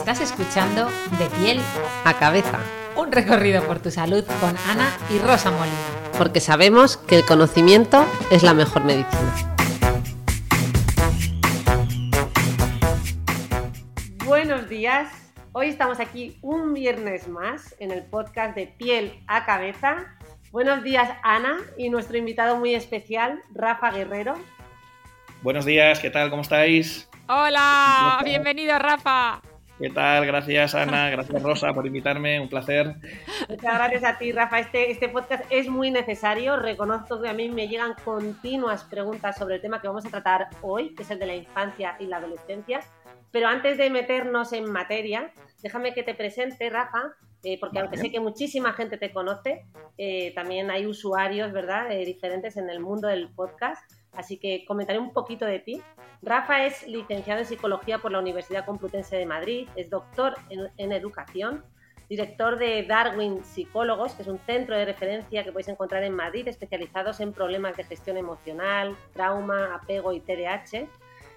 Estás escuchando De piel a cabeza, un recorrido por tu salud con Ana y Rosa Molina. porque sabemos que el conocimiento es la mejor medicina. Buenos días, hoy estamos aquí un viernes más en el podcast de piel a cabeza. Buenos días Ana y nuestro invitado muy especial, Rafa Guerrero. Buenos días, ¿qué tal? ¿Cómo estáis? Hola, bienvenido Rafa. ¿Qué tal? Gracias Ana, gracias Rosa por invitarme, un placer. Muchas gracias a ti, Rafa. Este, este podcast es muy necesario. Reconozco que a mí me llegan continuas preguntas sobre el tema que vamos a tratar hoy, que es el de la infancia y la adolescencia. Pero antes de meternos en materia, déjame que te presente, Rafa, eh, porque aunque sé que muchísima gente te conoce, eh, también hay usuarios, ¿verdad?, eh, diferentes en el mundo del podcast. Así que comentaré un poquito de ti. Rafa es licenciado en Psicología por la Universidad Complutense de Madrid, es doctor en, en Educación, director de Darwin Psicólogos, que es un centro de referencia que podéis encontrar en Madrid, especializados en problemas de gestión emocional, trauma, apego y TDAH.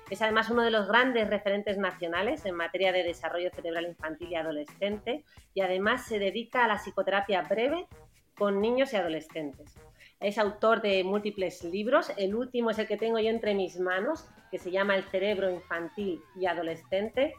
Es además uno de los grandes referentes nacionales en materia de desarrollo cerebral infantil y adolescente y además se dedica a la psicoterapia breve con niños y adolescentes. Es autor de múltiples libros, el último es el que tengo yo entre mis manos, que se llama El cerebro infantil y adolescente,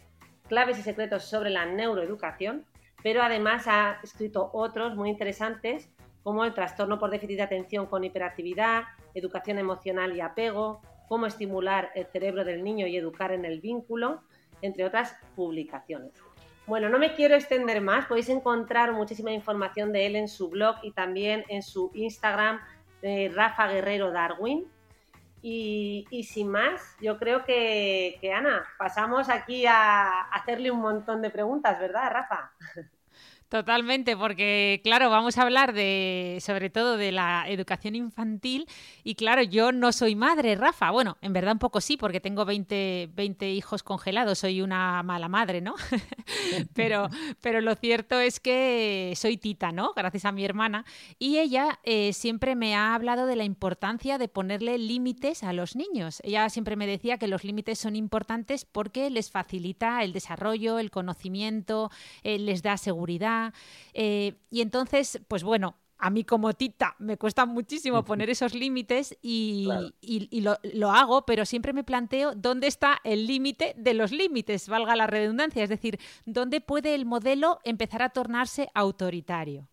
claves y secretos sobre la neuroeducación, pero además ha escrito otros muy interesantes como el trastorno por déficit de atención con hiperactividad, educación emocional y apego, cómo estimular el cerebro del niño y educar en el vínculo, entre otras publicaciones. Bueno, no me quiero extender más, podéis encontrar muchísima información de él en su blog y también en su Instagram, eh, Rafa Guerrero Darwin. Y, y sin más, yo creo que, que, Ana, pasamos aquí a hacerle un montón de preguntas, ¿verdad, Rafa? Totalmente, porque claro, vamos a hablar de sobre todo de la educación infantil y claro, yo no soy madre, Rafa. Bueno, en verdad un poco sí, porque tengo 20, 20 hijos congelados, soy una mala madre, ¿no? pero, pero lo cierto es que soy tita, ¿no? Gracias a mi hermana. Y ella eh, siempre me ha hablado de la importancia de ponerle límites a los niños. Ella siempre me decía que los límites son importantes porque les facilita el desarrollo, el conocimiento, eh, les da seguridad. Eh, y entonces, pues bueno, a mí como tita me cuesta muchísimo poner esos límites y, claro. y, y lo, lo, hago, pero siempre me planteo dónde está el límite de los límites, valga la redundancia, es decir, dónde puede el modelo empezar a tornarse autoritario.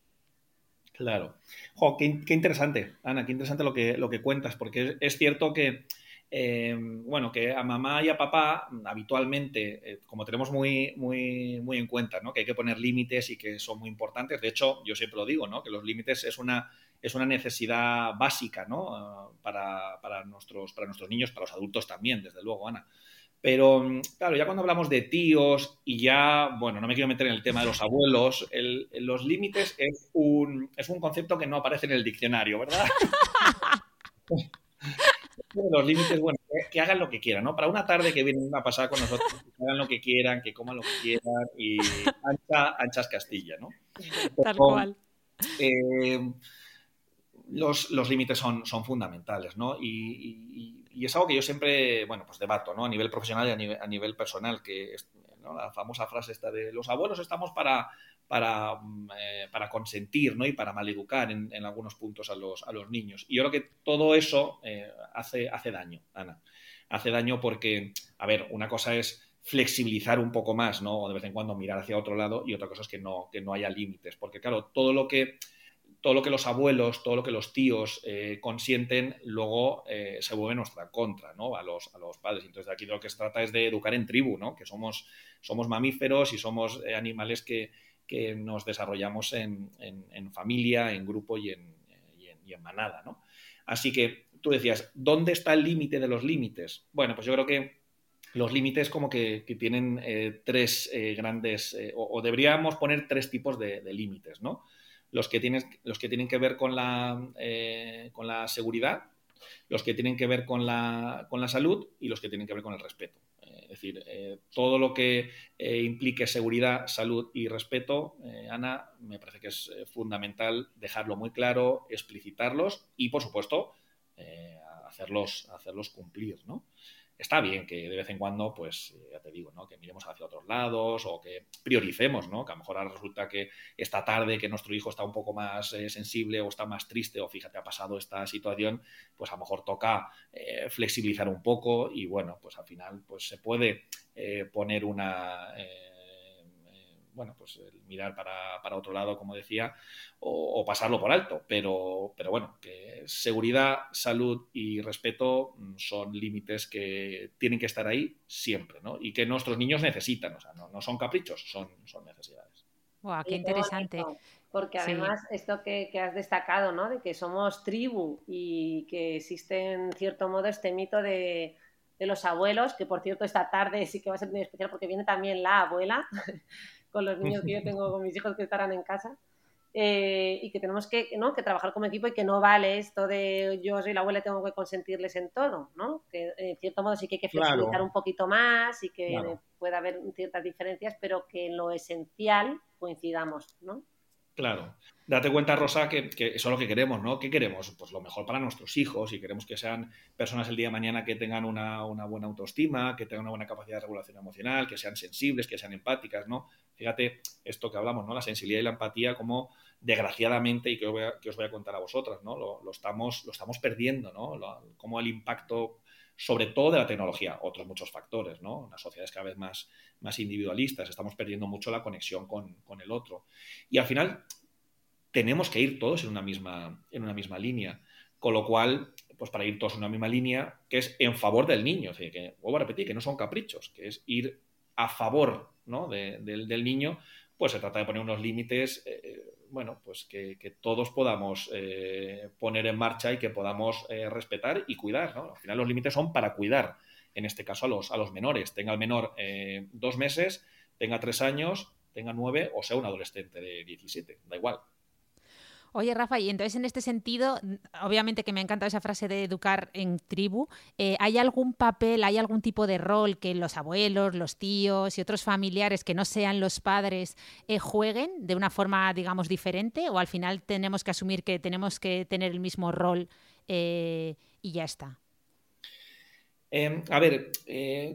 Claro. Jo, qué, qué, interesante, Ana, qué interesante lo que, lo que cuentas, porque es, es cierto que eh, bueno, que a mamá y a papá habitualmente, eh, como tenemos muy, muy, muy en cuenta, ¿no? que hay que poner límites y que son muy importantes. De hecho, yo siempre lo digo, ¿no? que los límites es una, es una necesidad básica ¿no? uh, para, para, nuestros, para nuestros niños, para los adultos también, desde luego, Ana. Pero, claro, ya cuando hablamos de tíos y ya, bueno, no me quiero meter en el tema de los abuelos, el, los límites es un, es un concepto que no aparece en el diccionario, ¿verdad? los límites, bueno, que, hagan lo que quieran, ¿no? Para una tarde que vienen a pasar con nosotros, que hagan lo que quieran, que coman lo que quieran y ancha, anchas Castilla, ¿no? Pero, Tal cual. Eh, los, los límites son, son, fundamentales, ¿no? Y, y, y, es algo que yo siempre, bueno, pues debato, ¿no? A nivel profesional y a nivel, a nivel personal, que es, ¿no? la famosa frase esta de los abuelos estamos para, para, eh, para, consentir ¿no? y para maleducar en, en, algunos puntos a los, a los niños. Y yo creo que todo eso eh, hace, hace daño, Ana. Hace daño porque, a ver, una cosa es flexibilizar un poco más, ¿no? O de vez en cuando mirar hacia otro lado y otra cosa es que no, que no haya límites. Porque, claro, todo lo que todo lo que los abuelos, todo lo que los tíos eh, consienten, luego se vuelve nuestra contra, ¿no? A los, a los padres. Entonces, aquí lo que se trata es de educar en tribu, ¿no? Que somos, somos mamíferos y somos animales que, que, nos desarrollamos en, en, familia, en grupo y en, manada, ¿no? Así que tú decías, ¿dónde está el límite de los límites? Bueno, pues yo creo que los límites como que, tienen eh, tres eh, grandes, eh, o, deberíamos poner tres tipos de, límites, ¿no? Los que, tienen, los que tienen que ver con la, con la seguridad, los que tienen que ver con la, con la salud y los que tienen que ver con el respeto. Es decir, todo lo que implique seguridad, salud y respeto, Ana, me parece que es fundamental dejarlo muy claro, explicitarlos y, por supuesto, hacerlos, hacerlos cumplir, ¿no? Está bien que de vez en cuando, pues, ya te digo, ¿no? Que miremos hacia otros lados o que prioricemos, ¿no? Que a lo mejor ahora resulta que esta tarde que nuestro hijo está un poco más eh, sensible o está más triste o fíjate, ha pasado esta situación, pues a lo mejor toca eh, flexibilizar un poco y bueno, pues al final, pues se puede eh, poner una bueno, pues mirar para, otro lado, como decía, o, pasarlo por alto. Pero, pero bueno, que seguridad, salud y respeto son límites que tienen que estar ahí siempre, ¿no? Y que nuestros niños necesitan, o sea, no, son caprichos, son, son necesidades. Wow, qué interesante. porque además esto que, has destacado, ¿no? De que somos tribu y que existe en cierto modo este mito de, de los abuelos, que por cierto esta tarde sí que va a ser muy especial porque viene también la abuela, con los niños que yo tengo, con mis hijos que estarán en casa. Eh, y que tenemos que, ¿no? que trabajar como equipo y que no vale esto de yo soy la abuela y tengo que consentirles en todo, ¿no? Que en cierto modo sí que hay que flexibilizar un poquito más y que pueda haber ciertas diferencias, pero que en lo esencial coincidamos, ¿no? Claro. Date cuenta, Rosa, que, eso es lo que queremos, ¿no? ¿Qué queremos? Pues lo mejor para nuestros hijos y queremos que sean personas el día de mañana que tengan una, buena autoestima, que tengan una buena capacidad de regulación emocional, que sean sensibles, que sean empáticas, ¿no? Fíjate esto que hablamos, ¿no? La sensibilidad y la empatía como desgraciadamente, y que os voy a, contar a vosotras, ¿no? Lo, estamos, lo estamos perdiendo, ¿no? como el impacto sobre todo de la tecnología, otros muchos factores, ¿no? Las sociedades cada vez más, más individualistas, estamos perdiendo mucho la conexión con, el otro. Y al final tenemos que ir todos en una misma, en una misma línea. Con lo cual, pues para ir todos en una misma línea, que es en favor del niño, que, vuelvo a repetir, que no son caprichos, que es ir a favor ¿no? del niño, pues se trata de poner unos límites eh, bueno, pues que, todos podamos eh, poner en marcha y que podamos eh, respetar y cuidar. ¿no? Al final los límites son para cuidar, en este caso a los, a los menores. Tenga el menor eh, dos meses, tenga tres años, tenga nueve o sea un adolescente de 17, da igual. Oye, Rafa, y entonces en este sentido, obviamente que me ha encantado esa frase de educar en tribu, eh, ¿hay algún papel, hay algún tipo de rol que los abuelos, los tíos y otros familiares que no sean los padres eh, jueguen de una forma, digamos, diferente? ¿O al final tenemos que asumir que tenemos que tener el mismo rol eh, y ya está? Em, a ver,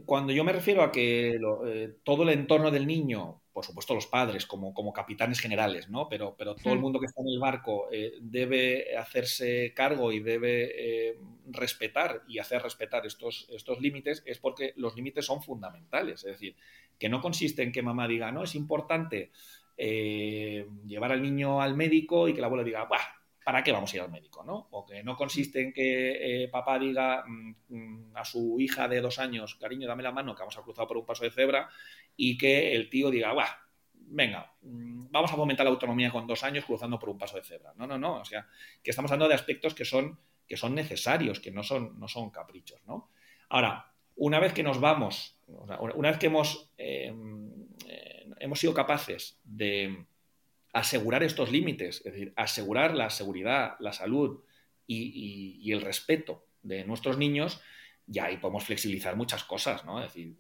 cuando yo me refiero a que todo el entorno del niño por supuesto los padres como, como capitanes generales, ¿no? Pero, pero todo el hmm. mundo que está en el barco eh, debe hacerse cargo y debe eh, respetar y hacer respetar estos, estos límites, es porque los límites son fundamentales. Es decir, que no consiste en que mamá diga, no, es importante eh, llevar al niño al médico y que la abuela diga, Bah, ¿para qué vamos a ir al médico? ¿no? O que no consiste en que papá diga mm, mm, a su hija de dos años, cariño, dame la mano, que vamos a cruzar por un paso de cebra, y que el tío diga, venga, mm, vamos a fomentar la autonomía con dos años cruzando por un paso de cebra. No, no, no. O sea, que estamos hablando de aspectos que son, que son necesarios, que no son, no son caprichos, ¿no? Ahora, una vez que nos vamos, una vez que hemos, em, eh, hemos sido capaces de asegurar estos límites, es decir, asegurar la seguridad, la salud y, y el respeto de nuestros niños, ya ahí podemos flexibilizar muchas cosas, ¿no? Es decir,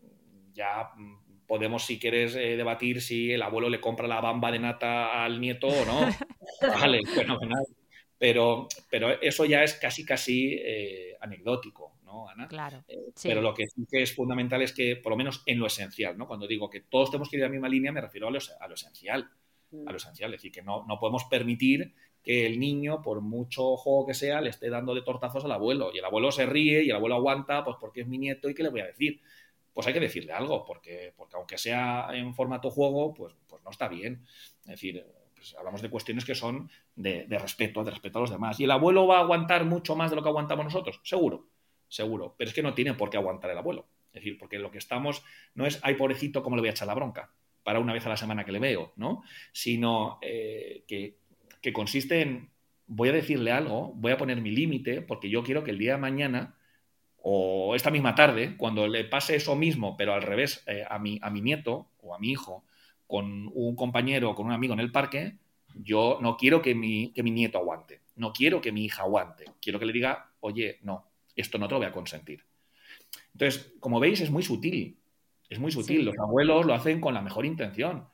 ya podemos, si quieres, eh, debatir si el abuelo le compra la bamba de nata al nieto o no. vale, fenomenal. Pero, pero eso ya es casi, casi eh, anecdótico, ¿no, Ana? Claro. Eh, pero lo que sí que es fundamental es que, por lo menos en lo esencial, ¿no? Cuando digo que todos tenemos que ir a la misma línea, me refiero a lo, a lo esencial. A lo esencial. Es decir, que no, no podemos permitir que el niño, por mucho juego que sea, le esté dando de tortazos al abuelo. Y el abuelo se ríe y el abuelo aguanta, pues porque es mi nieto y qué le voy a decir pues hay que decirle algo, porque, porque aunque sea en formato juego, pues, pues no está bien. Es decir, pues hablamos de cuestiones que son de, respeto, de respeto a los demás. ¿Y el abuelo va a aguantar mucho más de lo que aguantamos nosotros? Seguro, seguro. Pero es que no tiene por qué aguantar el abuelo. Es decir, porque lo que estamos no es, ay, pobrecito, ¿cómo le voy a echar la bronca? Para una vez a la semana que le veo, ¿no? Sino eh, que, que consiste en voy a decirle algo, voy a poner mi límite, porque yo quiero que el día de mañana o esta misma tarde, cuando le pase eso mismo, pero al revés, eh, a, mi, a mi nieto o a mi hijo, con un compañero o con un amigo en el parque, yo no quiero que mi, que mi nieto aguante, no quiero que mi hija aguante, quiero que le diga, oye, no, esto no te lo voy a consentir. Entonces, como veis, es muy sutil, es muy sutil. Los abuelos lo hacen con la mejor intención.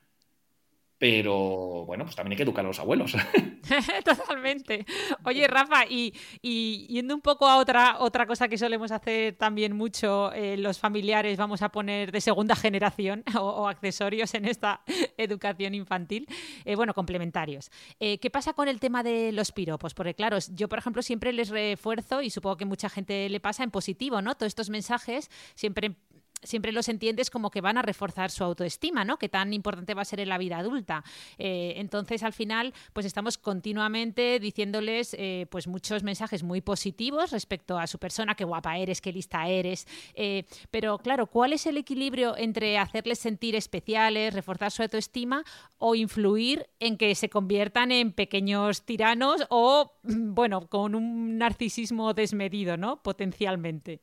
Pero bueno, pues también hay que educar a los abuelos. Totalmente. Oye, Rafa, y, yendo un poco a otra, otra cosa que solemos hacer también mucho eh, los familiares, vamos a poner de segunda generación o, accesorios en esta educación infantil, eh, bueno, complementarios. Eh, ¿Qué pasa con el tema de los piropos? Porque claro, yo por ejemplo siempre les refuerzo, y supongo que mucha gente le pasa en positivo, ¿no? Todos estos mensajes siempre siempre los entiendes como que van a reforzar su autoestima, ¿no? Que tan importante va a ser en la vida adulta. Eh, entonces, al final, pues estamos continuamente diciéndoles eh, pues muchos mensajes muy positivos respecto a su persona, qué guapa eres, qué lista eres. Eh, pero claro, ¿cuál es el equilibrio entre hacerles sentir especiales, reforzar su autoestima o influir en que se conviertan en pequeños tiranos o, bueno, con un narcisismo desmedido, ¿no? Potencialmente.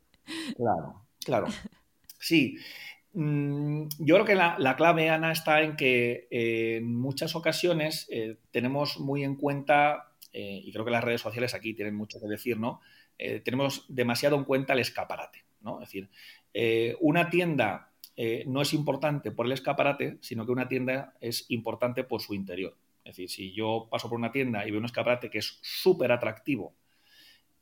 Claro, claro. Sí. Mm, yo creo que la, clave, Ana, está en que eh, en muchas ocasiones eh, tenemos muy en cuenta, eh, y creo que las redes sociales aquí tienen mucho que decir, ¿no? tenemos demasiado en cuenta el escaparate, ¿no? Es decir, una tienda no es importante por el escaparate, sino que una tienda es importante por su interior. Es decir, si yo paso por una tienda y veo un escaparate que es súper atractivo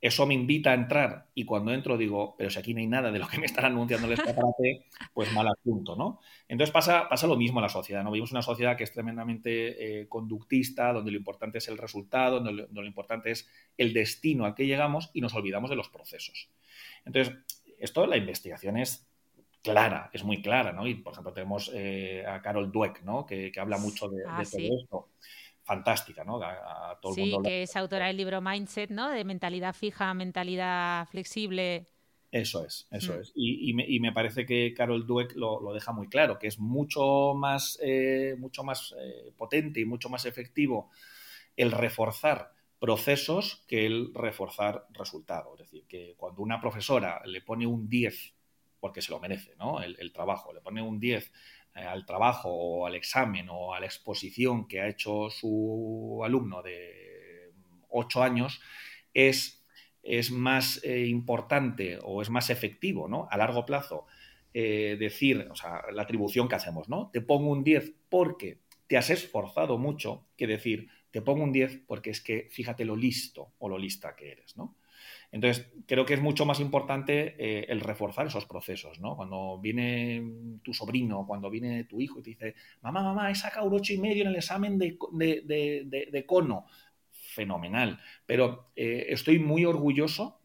eso me invita a entrar y cuando entro digo, pero si aquí no hay nada de lo que me están anunciando el escaparate, pues mal asunto, ¿no? Entonces pasa, pasa lo mismo en la sociedad, ¿no? Vivimos una sociedad que es tremendamente eh, conductista, donde lo importante es el resultado, donde lo, importante es el destino al que llegamos y nos olvidamos de los procesos. Entonces, esto la investigación es clara, es muy clara, ¿no? Y, por ejemplo, tenemos eh, a Carol Dweck, ¿no? Que, habla mucho de, ah, todo esto fantástica, ¿no? A, todo el sí, que es autora del libro Mindset, ¿no? De mentalidad fija, mentalidad flexible. Eso es, eso mm. es. Y, me, parece que Carol Dweck lo, deja muy claro, que es mucho más, eh, mucho más eh, potente y mucho más efectivo el reforzar procesos que el reforzar resultados. Es decir, que cuando una profesora le pone un 10, porque se lo merece, ¿no? El, el trabajo, le pone un 10 eh, al trabajo o al examen o a la exposición que ha hecho su alumno de ocho años es, es más eh, importante o es más efectivo ¿no? a largo plazo eh, decir, o sea, la atribución que hacemos, ¿no? Te pongo un 10 porque te has esforzado mucho que decir, te pongo un 10 porque es que fíjate lo listo o lo lista que eres, ¿no? Entonces, creo que es mucho más importante eh, el reforzar esos procesos, ¿no? Cuando viene tu sobrino, cuando viene tu hijo y te dice, mamá, mamá, he sacado un ocho y medio en el examen de, cono. Fenomenal. Pero eh, estoy muy orgulloso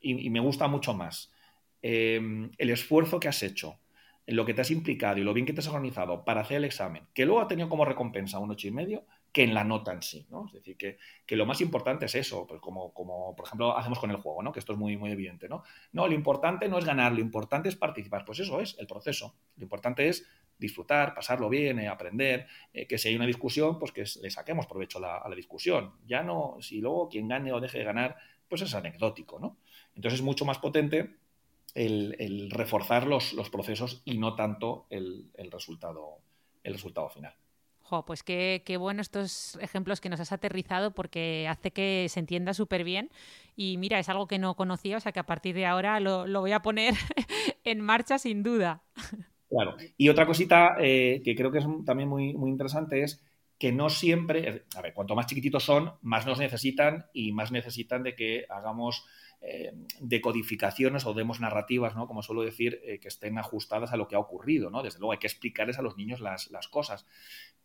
y, me gusta mucho más em, el esfuerzo que has hecho, lo que te has implicado y lo bien que te has organizado para hacer el examen, que luego ha tenido como recompensa un ocho y medio, que en la nota en sí, ¿no? Es decir, que, lo más importante es eso, pues como, como, por ejemplo hacemos con el juego, ¿no? Que esto es muy, muy evidente, ¿no? No, lo importante no es ganar, lo importante es participar. Pues eso es el proceso. Lo importante es disfrutar, pasarlo bien, eh, aprender, eh, que si hay una discusión, pues que le saquemos provecho a la, discusión. Ya no, si luego quien gane o deje de ganar, pues es anecdótico, ¿no? Entonces es mucho más potente el, reforzar los, procesos y no tanto el, resultado, el resultado final pues qué, bueno estos ejemplos que nos has aterrizado porque hace que se entienda súper bien. Y mira, es algo que no conocía, o sea que a partir de ahora lo, voy a poner en marcha sin duda. Claro. Y otra cosita eh, que creo que es también muy, muy interesante es que no siempre, a ver, cuanto más chiquititos son, más nos necesitan y más necesitan de que hagamos eh, decodificaciones o demos narrativas, ¿no? Como suelo decir, eh, que estén ajustadas a lo que ha ocurrido, ¿no? Desde luego hay que explicarles a los niños las, las cosas.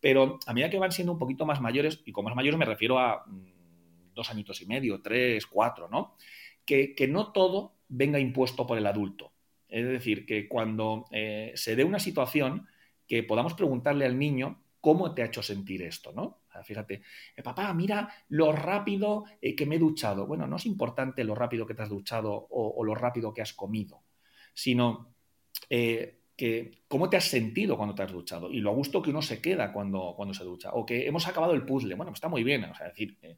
Pero a medida que van siendo un poquito más mayores, y con más mayores me refiero a mm, dos añitos y medio, tres, cuatro, ¿no? Que, no todo venga impuesto por el adulto. Es decir, que cuando eh, se dé una situación, que podamos preguntarle al niño cómo te ha hecho sentir esto, ¿no? Fíjate, eh, papá, mira lo rápido eh, que me he duchado. Bueno, no es importante lo rápido que te has duchado o, lo rápido que has comido, sino que cómo te has sentido cuando te has duchado y lo a gusto que uno se queda cuando, cuando se ducha. O que hemos acabado el puzzle. Bueno, pues está muy bien. O sea, decir, eh,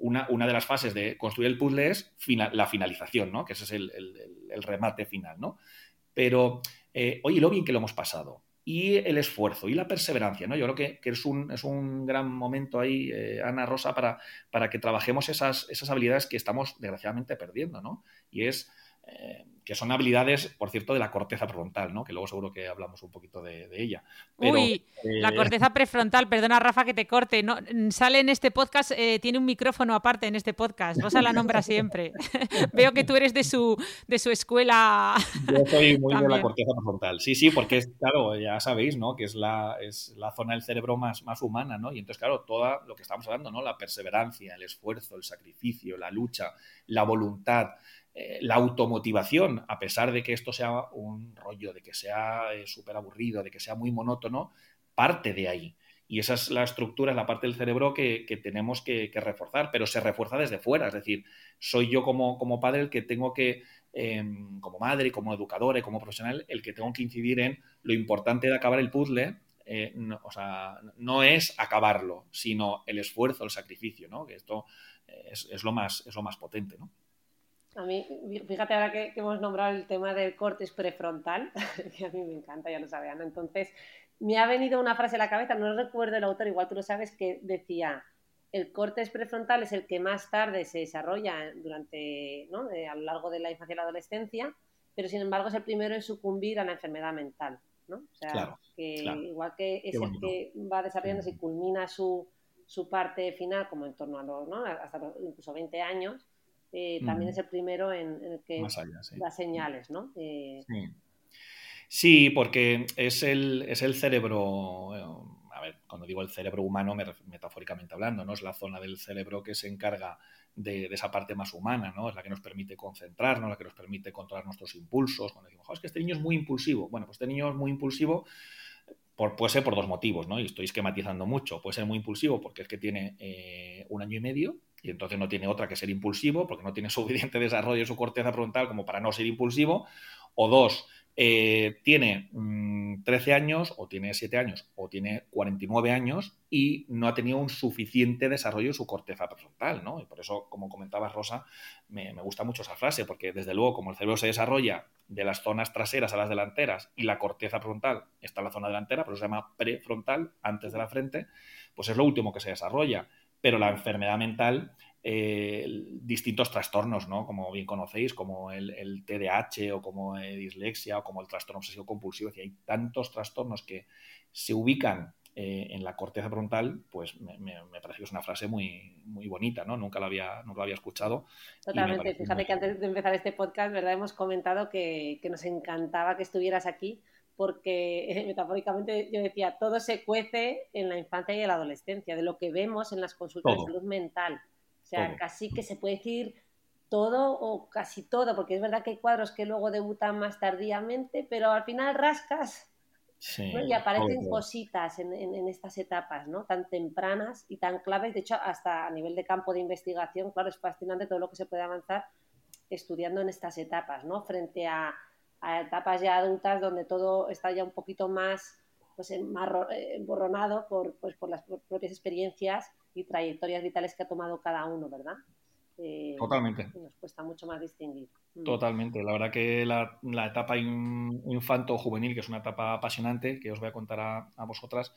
una, una, de las fases de construir el puzzle es la finalización, ¿no? Que ese es el, el, remate final, ¿no? Pero, eh, oye, lo bien que lo hemos pasado. Y el esfuerzo y la perseverancia, ¿no? Yo creo que, que es, un, es, un, gran momento ahí, eh, Ana Rosa, para, para que trabajemos esas, esas habilidades que estamos desgraciadamente perdiendo, ¿no? Y es eh, que son habilidades, por cierto, de la corteza frontal, ¿no? Que luego seguro que hablamos un poquito de, ella. Uy, la eh, corteza prefrontal, perdona Rafa que te corte, no, sale en este podcast, eh, tiene un micrófono aparte en este podcast, Rosa la nombra siempre. Veo que tú eres de su, de su escuela. Yo soy muy de la corteza prefrontal, sí, sí, porque es, claro, ya sabéis, ¿no? Que es la, es la zona del cerebro más, más humana, ¿no? Y entonces, claro, todo lo que estamos hablando, ¿no? La perseverancia, el esfuerzo, el sacrificio, la lucha, la voluntad, eh, la automotivación, a pesar de que esto sea un rollo, de que sea eh, súper aburrido, de que sea muy monótono, parte de ahí. Y esa es la estructura, es la parte del cerebro que, tenemos que, reforzar, pero se refuerza desde fuera. Es decir, soy yo como, como padre el que tengo que, em, como madre, como educadora y como profesional, el que tengo que incidir en lo importante de acabar el puzzle. Eh, no, o sea, no es acabarlo, sino el esfuerzo, el sacrificio, ¿no? Que esto es, es, lo, más, es lo más potente, ¿no? A mí, fíjate ahora que, hemos nombrado el tema del cortes prefrontal, que a mí me encanta, ya lo sabían. Entonces, me ha venido una frase a la cabeza, no recuerdo el autor, igual tú lo sabes, que decía, el cortes prefrontal es el que más tarde se desarrolla durante, ¿no? a lo largo de la infancia y la adolescencia, pero sin embargo es el primero en sucumbir a la enfermedad mental. ¿no? O sea, que igual que es el que va desarrollándose y culmina su, su parte final, como en torno a los, ¿no? hasta los, incluso 20 años, eh, también es el primero en, el que da señales, ¿no? Eh, sí. porque es el, es el cerebro, a ver, cuando digo el cerebro humano, metafóricamente hablando, ¿no? Es la zona del cerebro que se encarga de, esa parte más humana, ¿no? Es la que nos permite concentrarnos, la que nos permite controlar nuestros impulsos. Cuando decimos, es que este niño es muy impulsivo. Bueno, pues este niño es muy impulsivo por, puede ser por dos motivos, ¿no? Y estoy esquematizando mucho. Puede ser muy impulsivo porque es que tiene eh, un año y medio y entonces no tiene otra que ser impulsivo porque no tiene suficiente desarrollo en su corteza frontal como para no ser impulsivo. O dos, eh, tiene 13 mm, años o tiene 7 años o tiene 49 años y no ha tenido un suficiente desarrollo en su corteza prefrontal, ¿no? Y por eso, como comentabas, Rosa, me, me, gusta mucho esa frase, porque desde luego, como el cerebro se desarrolla de las zonas traseras a las delanteras y la corteza frontal está en la zona delantera, pero se llama prefrontal, antes de la frente, pues es lo último que se desarrolla pero la enfermedad mental, eh, distintos trastornos, ¿no? Como bien conocéis, como el, el TDAH o como eh, dislexia o como el trastorno obsesivo compulsivo, es hay tantos trastornos que se ubican eh, en la corteza frontal, pues me, parece que es una frase muy, muy bonita, ¿no? Nunca la había, nunca había escuchado. Totalmente. Fíjate que antes de empezar este podcast, ¿verdad? Hemos comentado que, que nos encantaba que estuvieras aquí porque metafóricamente yo decía, todo se cuece en la infancia y en la adolescencia, de lo que vemos en las consultas de salud mental. O sea, casi que se puede decir todo o casi todo, porque es verdad que hay cuadros que luego debutan más tardíamente, pero al final rascas y aparecen cositas en, en, estas etapas, ¿no? Tan tempranas y tan claves. De hecho, hasta a nivel de campo de investigación, claro, es fascinante todo lo que se puede avanzar estudiando en estas etapas, ¿no? Frente a a etapas ya adultas donde todo está ya un poquito más pues emborronado eh, por, pues, por las propias experiencias y trayectorias vitales que ha tomado cada uno, ¿verdad? Eh, Totalmente. Nos cuesta mucho más distinguir. Mm. Totalmente. La verdad que la, etapa infanto-juvenil, que es una etapa apasionante, que os voy a contar a vosotras,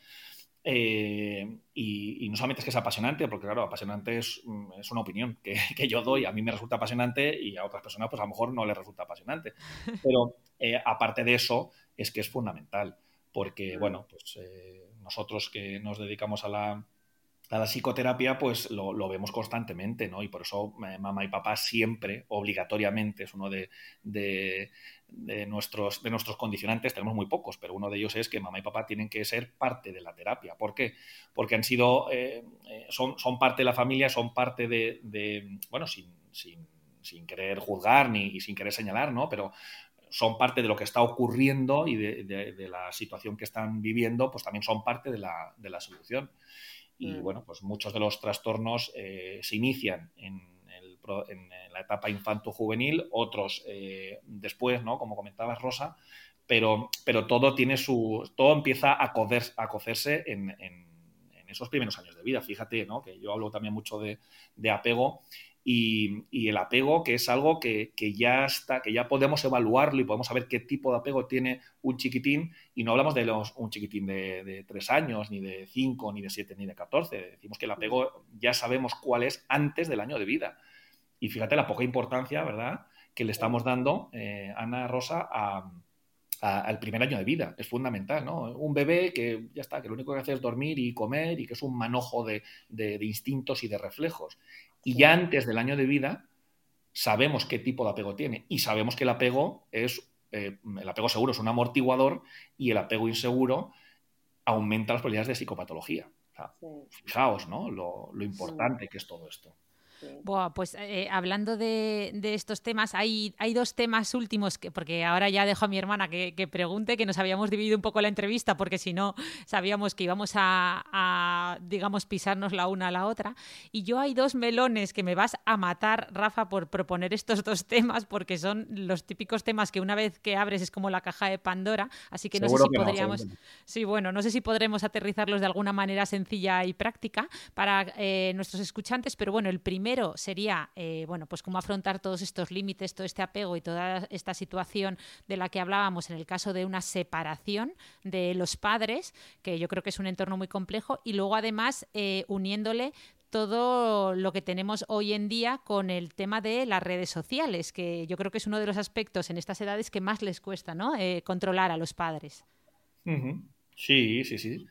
eh, y, no solamente es que es apasionante, porque claro, apasionante es, mm, es una opinión que, que, yo doy, a mí me resulta apasionante y a otras personas pues a lo mejor no les resulta apasionante. Pero eh, aparte de eso, es que es fundamental, porque bueno, pues eh, nosotros que nos dedicamos a la, a la psicoterapia, pues lo, vemos constantemente, ¿no? Y por eso mamá y papá siempre, obligatoriamente, es uno de, nuestros, de nuestros condicionantes, tenemos muy pocos, pero uno de ellos es que mamá y papá tienen que ser parte de la terapia. ¿Por qué? Porque han sido, eh, eh, son, son parte de la familia, son parte de, bueno, sin, sin, sin, querer juzgar ni y sin querer señalar, ¿no? Pero son parte de lo que está ocurriendo y de, la situación que están viviendo, pues también son parte de la, la solución. Y mm. bueno, pues muchos de los trastornos eh, se inician en en, la etapa infanto-juvenil, otros eh, después, ¿no? Como comentabas, Rosa, pero, pero todo tiene su. todo empieza a, a cocerse en, esos primeros años de vida. Fíjate, ¿no? Que yo hablo también mucho de, apego. Y, el apego, que es algo que, ya está, que ya podemos evaluarlo y podemos saber qué tipo de apego tiene un chiquitín, y no hablamos de los, un chiquitín de, de tres años, ni de cinco, ni de siete, ni de catorce. Decimos que el apego ya sabemos cuál es antes del año de vida. Y fíjate la poca importancia, ¿verdad?, que le estamos dando, eh, Ana Rosa, al primer año de vida. Es fundamental, ¿no? Un bebé que ya está, que lo único que hace es dormir y comer y que es un manojo de, instintos y de reflejos. Y ya antes del año de vida sabemos qué tipo de apego tiene y sabemos que el apego es, eh, el apego seguro es un amortiguador y el apego inseguro aumenta las probabilidades de psicopatología. Fijaos, ¿no? Lo, importante que es todo esto pues eh, hablando de, estos temas, hay, hay dos temas últimos, que, porque ahora ya dejo a mi hermana que, pregunte, que nos habíamos dividido un poco la entrevista, porque si no sabíamos que íbamos a, digamos, pisarnos la una a la otra. Y yo hay dos melones que me vas a matar, Rafa, por proponer estos dos temas, porque son los típicos temas que una vez que abres es como la caja de Pandora, así que no sé si podríamos... sí, bueno, no sé si podremos aterrizarlos de alguna manera sencilla y práctica para eh, nuestros escuchantes, pero bueno, el primer primero sería, eh, bueno, pues cómo afrontar todos estos límites, todo este apego y toda esta situación de la que hablábamos en el caso de una separación de los padres, que yo creo que es un entorno muy complejo, y luego además eh, uniéndole todo lo que tenemos hoy en día con el tema de las redes sociales, que yo creo que es uno de los aspectos en estas edades que más les cuesta, ¿no? Eh, controlar a los padres. Sí, sí, sí.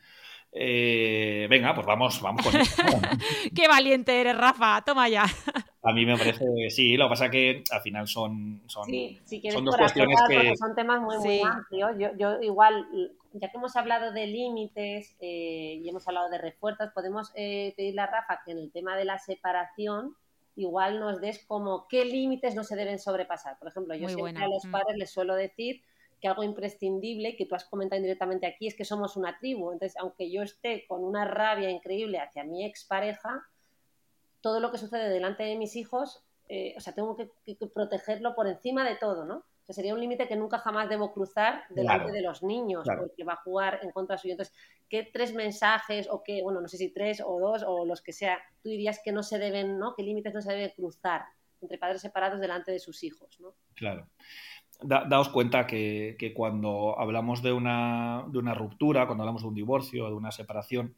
Eh, venga, pues vamos, vamos con esto. Qué valiente eres, Rafa, toma ya. A mí me parece que sí, lo que pasa es que al final son, son, son dos cuestiones que... Son temas muy, muy amplios. Yo, yo, igual, ya que hemos hablado de límites eh, y hemos hablado de refuerzos, podemos eh, pedirle a Rafa que en el tema de la separación igual nos des como qué límites no se deben sobrepasar. Por ejemplo, yo siempre a los mm. padres les suelo decir que algo imprescindible que tú has comentado indirectamente aquí es que somos una tribu. Entonces, aunque yo esté con una rabia increíble hacia mi expareja, todo lo que sucede delante de mis hijos, eh, o sea, tengo que, protegerlo por encima de todo, ¿no? O sea, sería un límite que nunca jamás debo cruzar delante de los niños, porque va a jugar en contra suyo. Entonces, ¿qué tres mensajes o qué, bueno, no sé si tres o dos o los que sea, tú dirías que no se deben, ¿no? ¿Qué límites no se deben cruzar entre padres separados delante de sus hijos, ¿no? Claro daos cuenta que, cuando hablamos de una, de una, ruptura, cuando hablamos de un divorcio, de una separación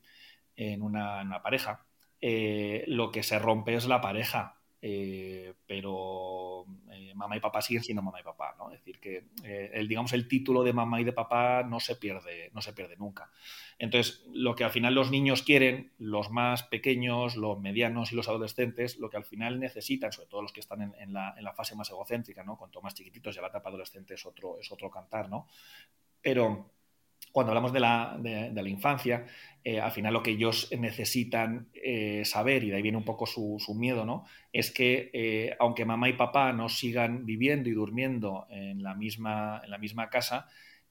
en una, pareja, eh, lo que se rompe es la pareja, eh, pero eh, mamá y papá siguen siendo mamá y papá, ¿no? Es decir, que el, digamos, el título de mamá y de papá no se pierde, no se pierde nunca. Entonces, lo que al final los niños quieren, los más pequeños, los medianos y los adolescentes, lo que al final necesitan, sobre todo los que están en, la, fase más egocéntrica, ¿no? Cuanto más chiquititos, ya la etapa adolescente es otro, es otro cantar, ¿no? Pero cuando hablamos de la, de, la infancia, eh, al final lo que ellos necesitan eh, saber, y de ahí viene un poco su, miedo, ¿no? Es que eh, aunque mamá y papá no sigan viviendo y durmiendo en la misma, en la misma casa,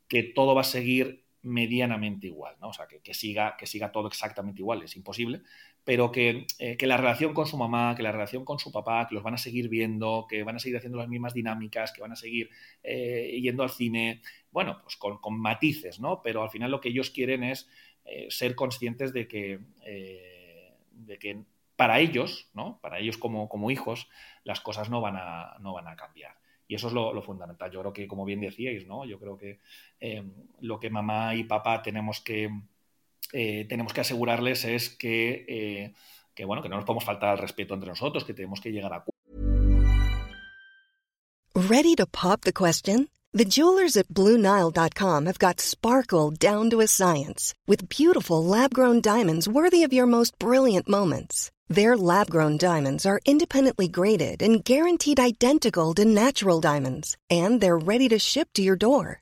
que todo va a seguir medianamente igual, ¿no? O sea, que, siga, que siga todo exactamente igual, es imposible, pero que, que, la relación con su mamá, que la relación con su papá, que los van a seguir viendo, que van a seguir haciendo las mismas dinámicas, que van a seguir yendo al cine, bueno, pues con, matices, ¿no? Pero al final lo que ellos quieren es eh, ser conscientes de que, eh, de que para ellos, ¿no? Para ellos como, como, hijos, las cosas no van a, no van a cambiar. Y eso es lo, fundamental. Yo creo que, como bien decíais, ¿no? Yo creo que eh, lo que mamá y papá tenemos que, Eh, tenemos que asegurarles es que, eh, que, bueno, que no nos podemos faltar al respeto entre nosotros, que tenemos que llegar a... ¿Ready to pop the question? The jewelers at BlueNile.com have got sparkle down to a science with beautiful lab-grown diamonds worthy of your most brilliant moments. Their lab-grown diamonds are independently graded and guaranteed identical to natural diamonds, and they're ready to ship to your door.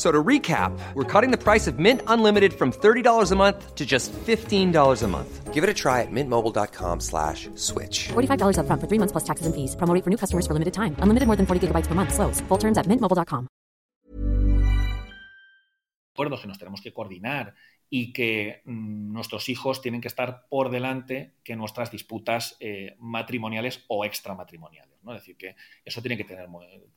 So to recap, we're cutting the price of Mint Unlimited from $30 a month to just $15 a month. Give it a try at mintmobile.com slash switch. $45 up front for three months plus taxes and fees. Promo rate for new customers for limited time. Unlimited more than 40 gigabytes per month. Slows. Full terms at mintmobile.com. Acuerdos que nos tenemos que coordinar y que mm, nuestros hijos tienen que estar por delante que nuestras disputas eh, matrimoniales o extramatrimoniales. ¿No? Es decir, que eso tiene que, tener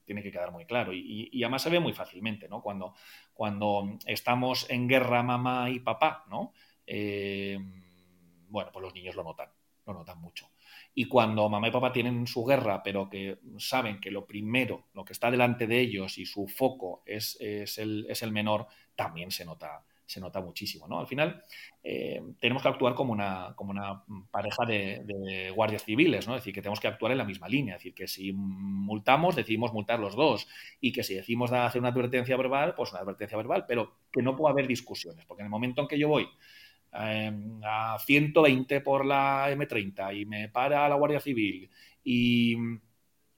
tiene que quedar muy claro. Y, y, además se ve muy fácilmente, ¿no? Cuando, cuando estamos en guerra mamá y papá, ¿no? Eh, bueno, pues los niños lo notan, lo notan mucho. Y cuando mamá y papá tienen su guerra, pero que saben que lo primero, lo que está delante de ellos y su foco es, es, el, es el menor, también se nota, se nota muchísimo. ¿no? Al final eh, tenemos que actuar como una, como una pareja de, guardias civiles, ¿no? es decir, que tenemos que actuar en la misma línea, es decir, que si multamos, decidimos multar los dos y que si decimos hacer una advertencia verbal, pues una advertencia verbal, pero que no pueda haber discusiones, porque en el momento en que yo voy em, a 120 por la M30 y me para la Guardia Civil y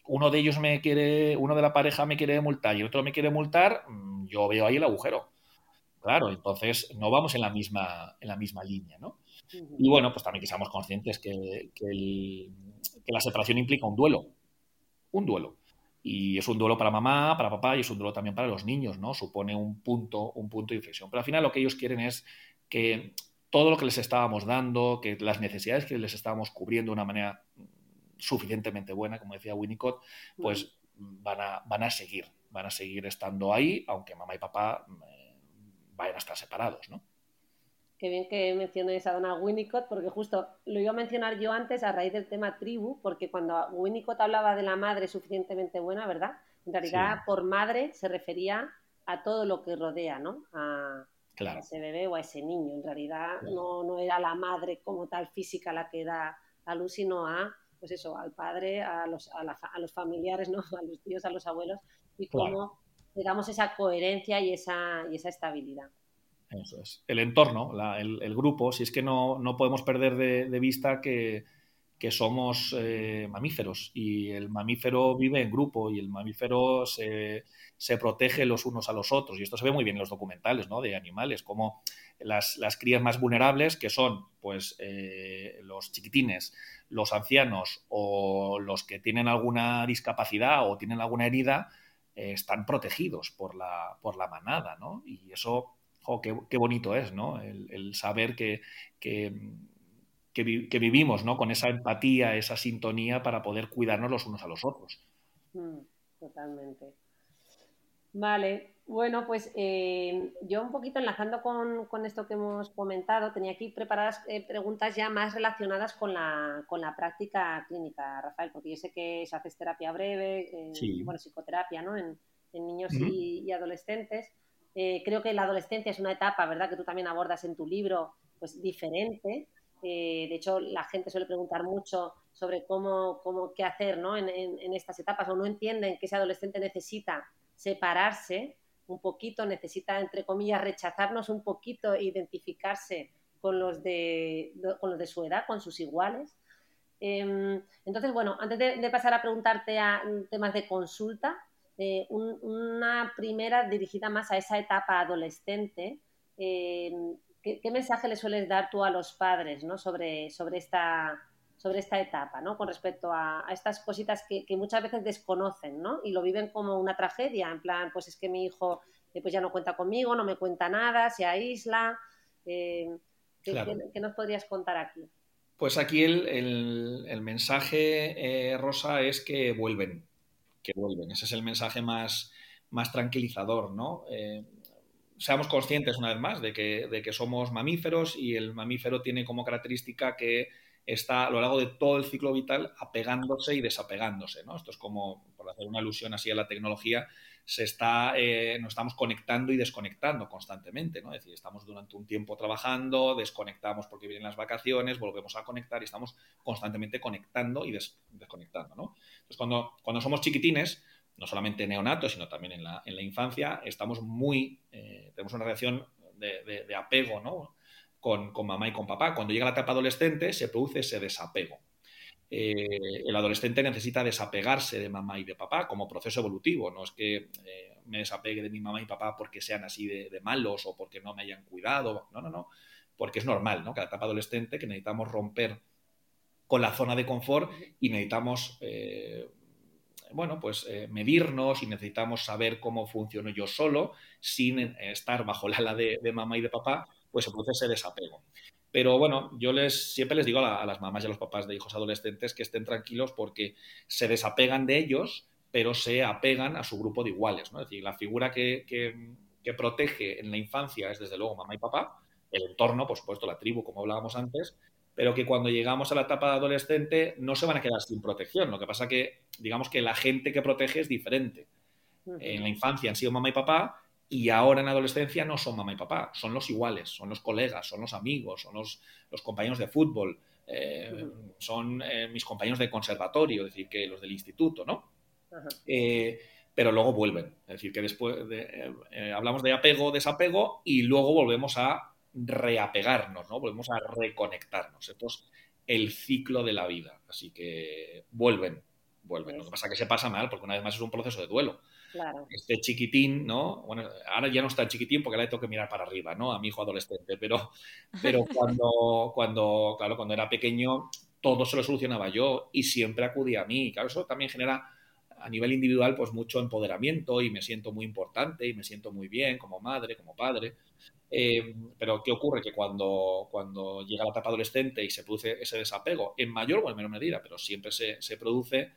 uno de ellos me quiere, uno de la pareja me quiere multar y otro me quiere multar, mm, yo veo ahí el agujero. Claro, entonces no vamos en la misma, en la misma línea, ¿no? Y bueno, pues también que seamos conscientes que, la separación implica un duelo, un duelo. Y es un duelo para mamá, para papá y es un duelo también para los niños, ¿no? Supone un punto, un punto de inflexión. Pero al final lo que ellos quieren es que todo lo que les estábamos dando, que las necesidades que les estábamos cubriendo de una manera suficientemente buena, como decía Winnicott, pues van a, van a seguir, van a seguir estando ahí, aunque mamá y papá vayan a estar separados, ¿no? Qué bien que menciones a Donna Winnicott, porque justo lo iba a mencionar yo antes a raíz del tema tribu, porque cuando Winnicott hablaba de la madre suficientemente buena, ¿verdad? En realidad, por madre se refería a todo lo que rodea, ¿no? A, ese bebé o a ese niño. En realidad, no, no era la madre como tal física la que da a luz, sino a, pues eso, al padre, a los, a, los familiares, ¿no? A los tíos, a los abuelos, y cómo digamos, esa coherencia y esa, y esa estabilidad. Eso es. El entorno, el, grupo, si es que no, podemos perder de, vista que, somos eh, mamíferos y el mamífero vive en grupo y el mamífero se, protege los unos a los otros. Y esto se ve muy bien en los documentales ¿no? de animales, como las, crías más vulnerables, que son pues, eh, los chiquitines, los ancianos o los que tienen alguna discapacidad o tienen alguna herida, eh, están protegidos por la, por la manada, ¿no? Y eso, qué, bonito es, ¿no? El, saber que, que, vivimos, ¿no? Con esa empatía, esa sintonía para poder cuidarnos los unos a los otros. Mm, totalmente. Vale, bueno, pues eh, yo un poquito enlazando con, esto que hemos comentado, tenía aquí preparadas eh, preguntas ya más relacionadas con la, con la práctica clínica, Rafael, porque yo sé que se hace terapia breve, eh, bueno, psicoterapia, ¿no? En, niños y, adolescentes. creo que la adolescencia es una etapa, ¿verdad?, que tú también abordas en tu libro, pues diferente. de hecho, la gente suele preguntar mucho sobre cómo, cómo qué hacer, ¿no? En, en estas etapas o no entienden que ese adolescente necesita separarse un poquito, necesita, entre comillas, rechazarnos un poquito e identificarse con los de, con los de su edad, con sus iguales. Em, entonces, bueno, antes de, pasar a preguntarte a temas de consulta, eh, una primera dirigida más a esa etapa adolescente. Em, ¿qué, mensaje le sueles dar tú a los padres ¿no? sobre, sobre esta sobre esta etapa, ¿no? Con respecto a, estas cositas que, muchas veces desconocen, ¿no? Y lo viven como una tragedia, en plan, pues es que mi hijo eh, pues ya no cuenta conmigo, no me cuenta nada, se aísla. Eh, ¿qué, nos podrías contar aquí? Pues aquí el, mensaje, eh, Rosa, es que vuelven, que vuelven. Ese es el mensaje más, más tranquilizador, ¿no? seamos conscientes una vez más de que, de que somos mamíferos y el mamífero tiene como característica que está a lo largo de todo el ciclo vital apegándose y desapegándose. ¿no? Esto es como, por hacer una alusión así a la tecnología, se está, eh, nos estamos conectando y desconectando constantemente. ¿no? Es decir, estamos durante un tiempo trabajando, desconectamos porque vienen las vacaciones, volvemos a conectar y estamos constantemente conectando y desconectando. ¿no? Entonces, cuando, cuando somos chiquitines, no solamente neonatos, sino también en la, en la infancia, estamos muy, eh, tenemos una reacción de, de, de apego, ¿no? Con, mamá y con papá. Cuando llega la etapa adolescente se produce ese desapego. Eh, el adolescente necesita desapegarse de mamá y de papá como proceso evolutivo. No es que eh, me desapegue de mi mamá y papá porque sean así de, malos o porque no me hayan cuidado. No, no, no. Porque es normal, ¿no? Cada etapa adolescente que necesitamos romper con la zona de confort y necesitamos, eh, bueno, pues medirnos y necesitamos saber cómo funciono yo solo sin estar bajo la ala de, mamá y de papá, pues se produce ese desapego. Pero bueno, yo les, siempre les digo a, las mamás y a los papás de hijos adolescentes que estén tranquilos porque se desapegan de ellos, pero se apegan a su grupo de iguales. ¿no? Es decir, la figura que, que, protege en la infancia es desde luego mamá y papá, el entorno, por supuesto, la tribu, como hablábamos antes, pero que cuando llegamos a la etapa adolescente no se van a quedar sin protección. Lo que pasa que, digamos que la gente que protege es diferente. En la infancia han sido mamá y papá, y ahora en adolescencia no son mamá y papá, son los iguales, son los colegas, son los amigos, son los, compañeros de fútbol, eh, son eh, mis compañeros de conservatorio, es decir, que los del instituto, ¿no? Eh, pero luego vuelven, es decir, que después hablamos de apego, desapego y luego volvemos a reapegarnos, ¿no? Volvemos a reconectarnos. Esto es el ciclo de la vida, así que vuelven, vuelven. Lo que pasa es que se pasa mal porque una vez más es un proceso de duelo este chiquitín, ¿no? Bueno, ahora ya no está chiquitín porque le tengo que mirar para arriba, ¿no? A mi hijo adolescente, pero, pero cuando, cuando, claro, cuando era pequeño todo se lo solucionaba yo y siempre acudía a mí. Claro, eso también genera a nivel individual pues mucho empoderamiento y me siento muy importante y me siento muy bien como madre, como padre. Eh, pero ¿qué ocurre? Que cuando, cuando llega la etapa adolescente y se produce ese desapego, en mayor o en menor medida, pero siempre se, se produce,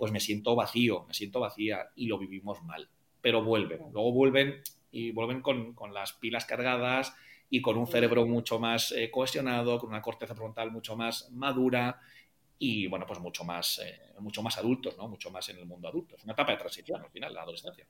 pues me siento vacío, me siento vacía y lo vivimos mal. Pero vuelven, luego vuelven y vuelven con, las pilas cargadas y con un cerebro mucho más eh, cohesionado, con una corteza frontal mucho más madura y, bueno, pues mucho más, eh, mucho más adultos, ¿no? Mucho más en el mundo adulto. Es una etapa de transición al final, la adolescencia.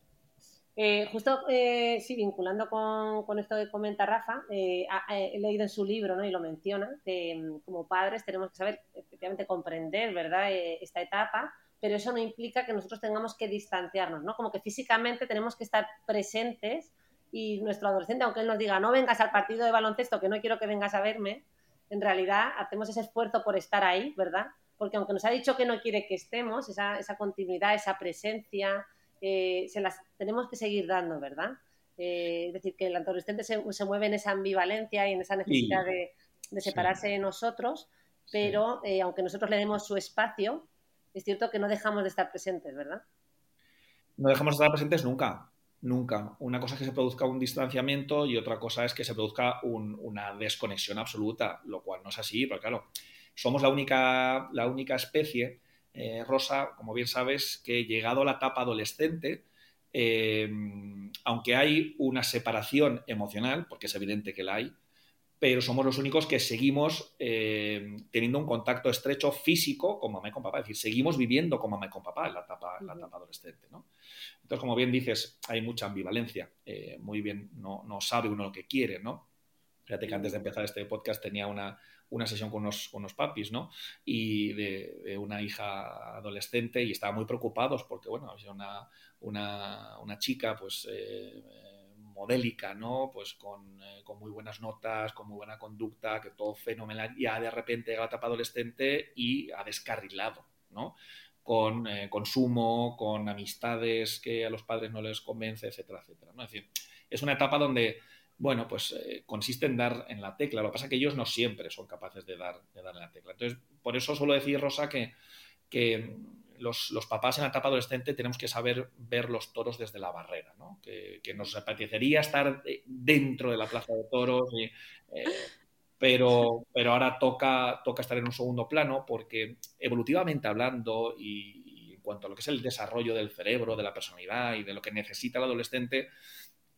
Eh, justo, sí, vinculando con, esto que comenta Rafa, he leído en su libro ¿no? y lo menciona, que mm, como padres tenemos que saber, efectivamente, comprender ¿verdad? esta etapa, pero eso no implica que nosotros tengamos que distanciarnos, ¿no? Como que físicamente tenemos que estar presentes y nuestro adolescente, aunque él nos diga, no vengas al partido de baloncesto, que no quiero que vengas a verme, en realidad hacemos ese esfuerzo por estar ahí, ¿verdad? Porque aunque nos ha dicho que no quiere que estemos, esa, esa continuidad, esa presencia, eh, se las tenemos que seguir dando, ¿verdad? Eh, es decir, que el adolescente se, se, mueve en esa ambivalencia y en esa necesidad de, de, separarse de nosotros, pero eh, aunque nosotros le demos su espacio, es cierto que no dejamos de estar presentes, ¿verdad? No dejamos de estar presentes nunca, nunca. Una cosa es que se produzca un distanciamiento y otra cosa es que se produzca una desconexión absoluta, lo cual no es así, pero claro, somos la única, la única especie, eh, Rosa, como bien sabes, que llegado a la etapa adolescente, eh, aunque hay una separación emocional, porque es evidente que la hay, pero somos los únicos que seguimos eh, teniendo un contacto estrecho físico con mamá y con papá. Es decir, seguimos viviendo con mamá y con papá en la etapa, la etapa adolescente. ¿no? Entonces, como bien dices, hay mucha ambivalencia. Eh, muy bien, no, no, sabe uno lo que quiere, ¿no? Fíjate que antes de empezar este podcast tenía una, una sesión con unos, con unos papis, ¿no? Y de, una hija adolescente y estaban muy preocupados porque, bueno, había una, una, una chica, pues... Eh, modélica, ¿no? Pues eh, con, muy buenas notas, con muy buena conducta, que todo fenomenal, ya de repente llega la etapa adolescente y ha descarrilado, ¿no? Con eh, consumo, con amistades que a los padres no les convence, etcétera, etcétera, ¿no? Es decir, es una etapa donde, bueno, pues eh, consiste en dar en la tecla. Lo que pasa es que ellos no siempre son capaces de dar, de dar en la tecla. Entonces, por eso suelo decir, Rosa, que, que los, papás en la etapa adolescente tenemos que saber ver los toros desde la barrera, ¿no? que, nos apetecería estar dentro de la plaza de toros, eh, pero, pero ahora toca, toca estar en un segundo plano porque evolutivamente hablando y, en cuanto a lo que es el desarrollo del cerebro, de la personalidad y de lo que necesita el adolescente,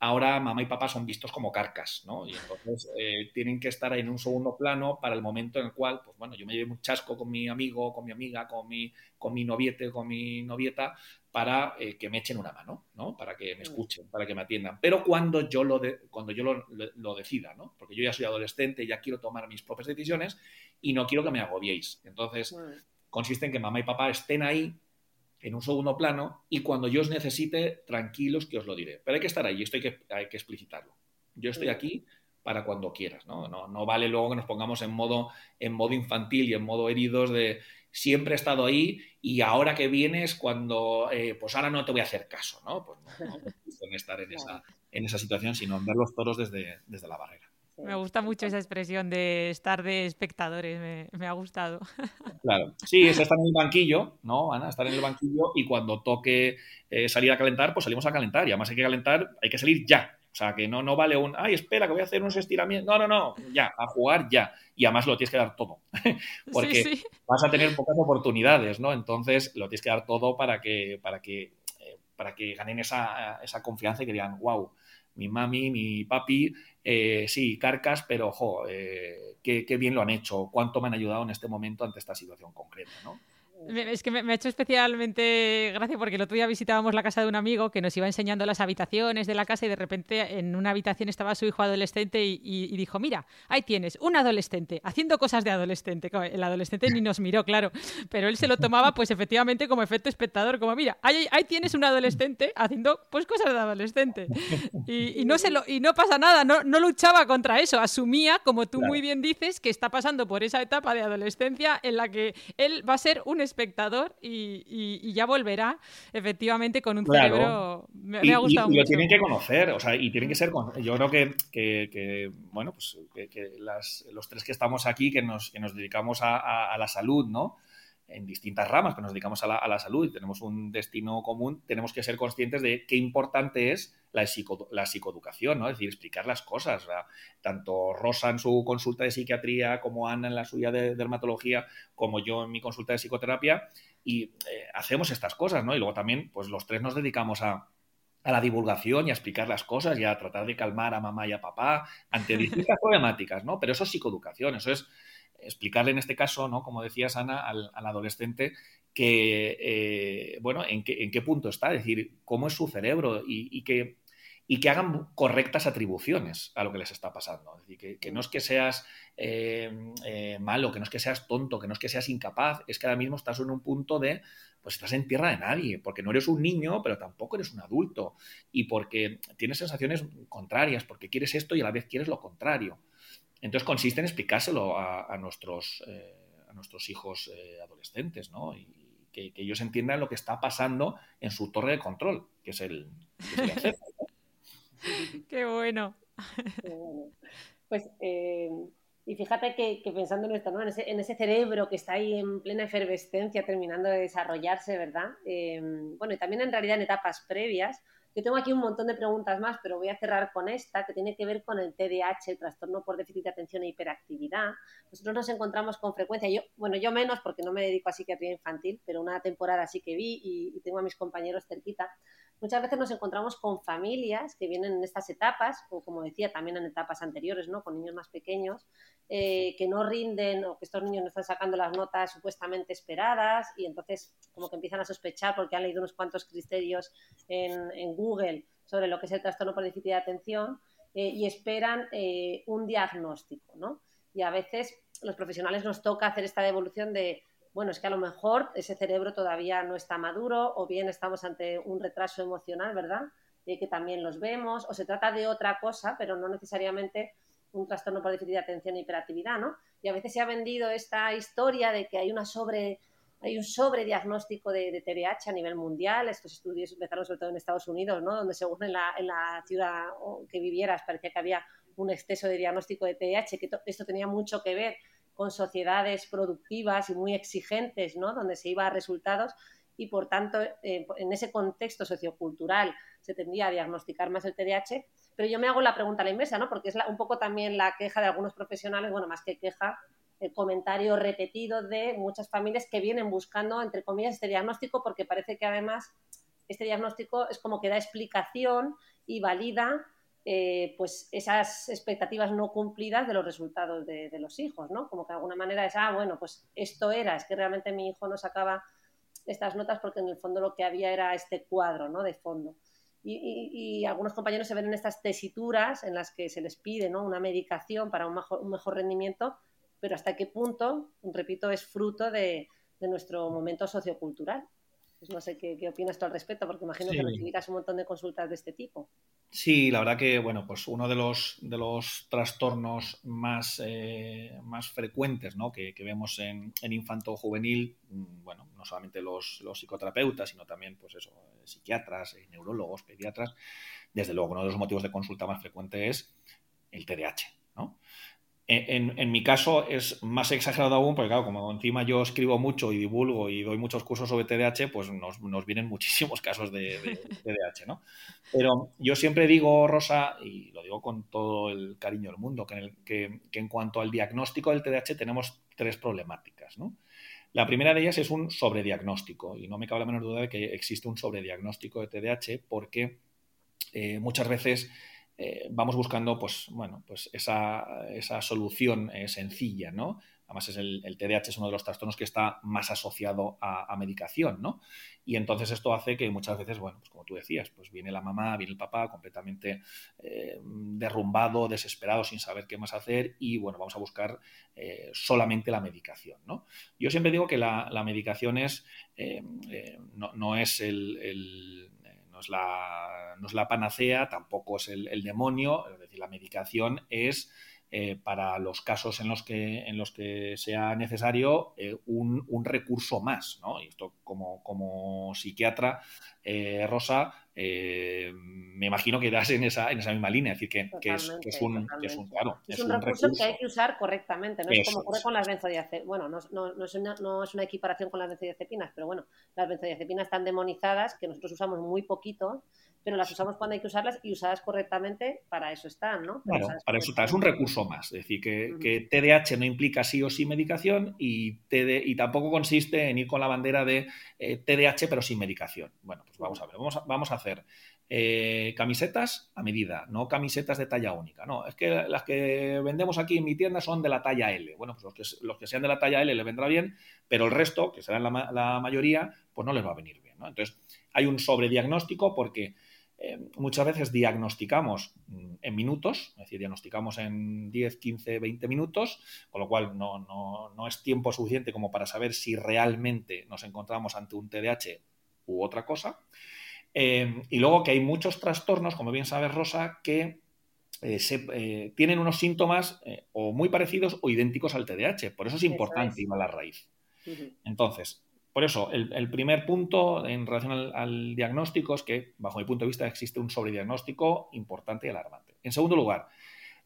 ahora mamá y papá son vistos como carcas, ¿no? Y entonces eh, tienen que estar ahí en un segundo plano para el momento en el cual, pues bueno, yo me llevo un chasco con mi amigo, con mi amiga, con mi, con mi noviete, con mi novieta, para eh, que me echen una mano, ¿no? Para que me escuchen, para que me atiendan. Pero cuando yo lo, cuando yo lo, decida, ¿no? Porque yo ya soy adolescente, ya quiero tomar mis propias decisiones y no quiero que me agobiéis. Entonces, consiste en que mamá y papá estén ahí en un segundo plano y cuando yo os necesite, tranquilos que os lo diré. Pero hay que estar ahí, esto hay que, hay que explicitarlo. Yo estoy aquí para cuando quieras, ¿no? ¿no? ¿no? vale luego que nos pongamos en modo, en modo infantil y en modo heridos de siempre he estado ahí y ahora que vienes cuando, eh, pues ahora no te voy a hacer caso, ¿no? Pues no, no estar en esa, en esa situación, sino en ver los toros desde, desde la barrera. Me gusta mucho esa expresión de estar de espectadores, me, ha gustado. Claro, sí, es estar en el banquillo, ¿no, Ana? Estar en el banquillo y cuando toque eh, salir a calentar, pues salimos a calentar. Y además hay que calentar, hay que salir ya. O sea, que no, no vale un, ay, espera, que voy a hacer unos estiramientos. No, no, no, ya, a jugar ya. Y además lo tienes que dar todo. Porque vas a tener pocas oportunidades, ¿no? Entonces lo tienes que dar todo para que, para que, eh, para que ganen esa, esa confianza y que digan, wow, mi mami, mi papi, eh, sí, carcas, pero ojo, eh, qué, qué, bien lo han hecho, cuánto me han ayudado en este momento ante esta situación concreta, ¿no? Es que me, ha hecho especialmente gracia porque el otro día visitábamos la casa de un amigo que nos iba enseñando las habitaciones de la casa y de repente en una habitación estaba su hijo adolescente y, dijo, mira, ahí tienes un adolescente haciendo cosas de adolescente. El adolescente ni nos miró, claro, pero él se lo tomaba pues efectivamente como efecto espectador, como mira, ahí, ahí tienes un adolescente haciendo pues cosas de adolescente. Y, no, se lo, y no pasa nada, no, no luchaba contra eso, asumía, como tú muy bien dices, que está pasando por esa etapa de adolescencia en la que él va a ser un espectador y, ya volverá efectivamente con un cerebro. Me, ha gustado y, y lo tienen que conocer, o sea, y tienen que ser. Yo creo que, que, bueno, pues que, los tres que estamos aquí, que nos, que nos dedicamos a, a la salud, ¿no? En distintas ramas, que nos dedicamos a la, a la, salud y tenemos un destino común, tenemos que ser conscientes de qué importante es la, psico, la psicoeducación, ¿no? Es decir, explicar las cosas. Tanto Rosa en su consulta de psiquiatría, como Ana en la suya de dermatología, como yo en mi consulta de psicoterapia, y eh, hacemos estas cosas, ¿no? Y luego también, pues los tres nos dedicamos a, a la divulgación y a explicar las cosas y a tratar de calmar a mamá y a papá ante distintas problemáticas, ¿no? Pero eso es psicoeducación, eso es explicarle en este caso, ¿no? Como decías, Ana, al, adolescente que, eh, bueno, en qué, punto está, es decir, cómo es su cerebro y, que, y que hagan correctas atribuciones a lo que les está pasando. Es decir, que, no es que seas eh, eh, malo, que no es que seas tonto, que no es que seas incapaz, es que ahora mismo estás en un punto de, pues estás en tierra de nadie, porque no eres un niño, pero tampoco eres un adulto, y porque tienes sensaciones contrarias, porque quieres esto y a la vez quieres lo contrario. Entonces consiste en explicárselo a, nuestros, eh, a nuestros hijos eh, adolescentes, ¿no? Y que, ellos entiendan lo que está pasando en su torre de control, que es el, Qué bueno. Pues, eh, y fíjate que, pensando en esto, ¿no? en, ese, cerebro que está ahí en plena efervescencia, terminando de desarrollarse, ¿verdad? bueno, y también en realidad en etapas previas, yo tengo aquí un montón de preguntas más, pero voy a cerrar con esta, que tiene que ver con el TDAH, el trastorno por déficit de atención e hiperactividad. Nosotros nos encontramos con frecuencia, yo, bueno, yo menos porque no me dedico a psiquiatría infantil, pero una temporada sí que vi y, y tengo a mis compañeros cerquita, muchas veces nos encontramos con familias que vienen en estas etapas, o como decía, también en etapas anteriores, ¿no? con niños más pequeños, eh, que no rinden o que estos niños no están sacando las notas supuestamente esperadas y entonces como que empiezan a sospechar porque han leído unos cuantos criterios en, Google sobre lo que es el trastorno por déficit de atención eh, y esperan eh, un diagnóstico. ¿no? Y a veces los profesionales nos toca hacer esta devolución de bueno, es que a lo mejor ese cerebro todavía no está maduro o bien estamos ante un retraso emocional, ¿verdad? De que también los vemos, o se trata de otra cosa, pero no necesariamente un trastorno por déficit de atención e hiperactividad, ¿no? Y a veces se ha vendido esta historia de que hay una sobre hay un sobrediagnóstico de, de TDAH a nivel mundial. Estos estudios empezaron sobre todo en Estados Unidos, ¿no? donde según en la, en la ciudad que vivieras parecía que había un exceso de diagnóstico de TDAH, que esto tenía mucho que ver con sociedades productivas y muy exigentes, ¿no? Donde se iba a resultados y, por tanto, eh, en ese contexto sociocultural se tendría a diagnosticar más el TDAH. Pero yo me hago la pregunta a la inversa, ¿no? Porque es un poco también la queja de algunos profesionales, bueno, más que queja, el comentario repetido de muchas familias que vienen buscando, entre comillas, este diagnóstico porque parece que además este diagnóstico es como que da explicación y valida eh, pues esas expectativas no cumplidas de los resultados de, los hijos, ¿no? Como que de alguna manera es, ah, bueno, pues esto era, es que realmente mi hijo no sacaba estas notas porque en el fondo lo que había era este cuadro, ¿no? De fondo. Y, algunos compañeros se ven en estas tesituras en las que se les pide ¿no? una medicación para un mejor, rendimiento, pero hasta qué punto, repito, es fruto de, de nuestro momento sociocultural. Pues no sé qué, opinas tú al respecto, porque imagino que recibirás un montón de consultas de este tipo. Sí, la verdad que, bueno, pues uno de los, de los trastornos más, eh, más frecuentes ¿no? que, vemos en, en, infanto juvenil, mm, bueno, no solamente los, los, psicoterapeutas, sino también, pues eso, psiquiatras, neurólogos, pediatras, desde luego, uno de los motivos de consulta más frecuente es el TDAH, En, mi caso es más exagerado aún, porque claro, como encima yo escribo mucho y divulgo y doy muchos cursos sobre TDAH, pues nos, vienen muchísimos casos de, TDAH, ¿no? Pero yo siempre digo, Rosa, y lo digo con todo el cariño del mundo, que en, que, en cuanto al diagnóstico del TDAH tenemos tres problemáticas, ¿no? La primera de ellas es un sobrediagnóstico, y no me cabe la menor duda de que existe un sobrediagnóstico de TDAH porque eh, muchas veces eh, vamos buscando pues, bueno, pues esa, solución eh, sencilla, ¿no? Además, es el, TDAH es uno de los trastornos que está más asociado a, medicación, ¿no? Y entonces esto hace que muchas veces, bueno, pues como tú decías, pues viene la mamá, viene el papá completamente eh, derrumbado, desesperado, sin saber qué más hacer y, bueno, vamos a buscar solamente la medicación, ¿no? Yo siempre digo que la, medicación es, no, es el es la, no es la panacea, tampoco es el, demonio, es decir, la medicación es eh, para los casos en los que, en los que sea necesario eh, un, recurso más. ¿no? Y esto como, como psiquiatra, eh, Rosa, me imagino que das en esa, en esa misma línea, es decir, que, es, un, recurso, que hay que usar correctamente, no es como ocurre con las benzodiazepinas. Bueno, no, no, es una, no es una equiparación con las benzodiazepinas, pero bueno, las benzodiazepinas están demonizadas, que nosotros usamos muy poquito, pero las usamos cuando hay que usarlas y usadas correctamente, para eso están, ¿no? Claro, para eso está, es un recurso más. Es decir, que, que, TDAH no implica sí o sí medicación y, TD, y tampoco consiste en ir con la bandera de eh, TDAH pero sin medicación. Bueno, pues vamos a ver, vamos a, vamos a hacer eh, camisetas a medida, no camisetas de talla única. No, es que las que vendemos aquí en mi tienda son de la talla L. Bueno, pues los que, los que sean de la talla L les vendrá bien, pero el resto, que serán la, la mayoría, pues no les va a venir bien. ¿no? Entonces, hay un sobrediagnóstico porque eh, muchas veces diagnosticamos mm, en minutos, es decir, diagnosticamos en 10, 15, 20 minutos, con lo cual no, es tiempo suficiente como para saber si realmente nos encontramos ante un TDAH u otra cosa. Eh, y luego que hay muchos trastornos, como bien sabe Rosa, que eh, tienen unos síntomas o muy parecidos o idénticos al TDAH. Por eso es importante ir a la raíz. Entonces, por eso, el, primer punto en relación al, diagnóstico es que, bajo mi punto de vista, existe un sobrediagnóstico importante y alarmante. En segundo lugar,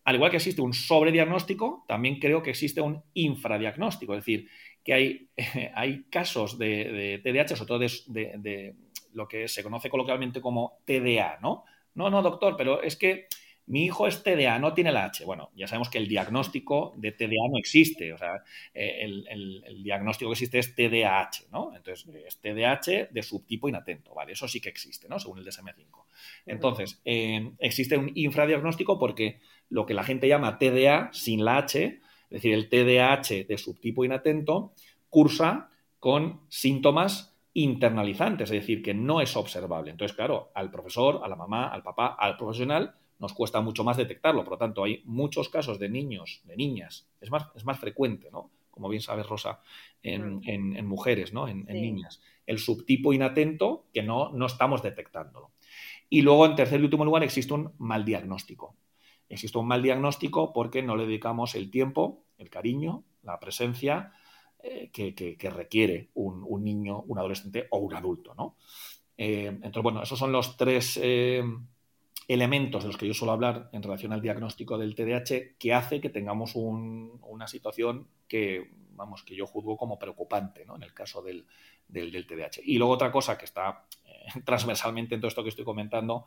al igual que existe un sobrediagnóstico, también creo que existe un infradiagnóstico, es decir, que hay, hay casos de, TDAH, sobre todo de, de, lo que se conoce coloquialmente como TDA, ¿no? No, no, doctor, pero es que mi hijo es TDA, no tiene la H. Bueno, ya sabemos que el diagnóstico de TDA no existe. O sea, eh, el, diagnóstico que existe es TDAH, ¿no? Entonces, es TDAH de subtipo inatento, ¿vale? Eso sí que existe, ¿no? Según el DSM-5. Entonces, eh, existe un infradiagnóstico porque lo que la gente llama TDA sin la H, es decir, el TDAH de subtipo inatento, cursa con síntomas internalizantes, es decir, que no es observable. Entonces, claro, al profesor, a la mamá, al papá, al profesional, nos cuesta mucho más detectarlo. Por lo tanto, hay muchos casos de niños, de niñas, es más, es más frecuente, ¿no? Como bien sabes, Rosa, en, mujeres, ¿no? En, niñas. El subtipo inatento que no, no estamos detectándolo. Y luego, en tercer y último lugar, existe un mal diagnóstico. Existe un mal diagnóstico porque no le dedicamos el tiempo, el cariño, la presencia eh, que, requiere un, niño, un adolescente o un adulto, ¿no? Eh, entonces, bueno, esos son los tres eh, elementos de los que yo suelo hablar en relación al diagnóstico del TDAH que hace que tengamos una situación que, vamos, que yo juzgo como preocupante ¿no? en el caso del, del, TDAH. Y luego otra cosa que está eh, transversalmente en todo esto que estoy comentando,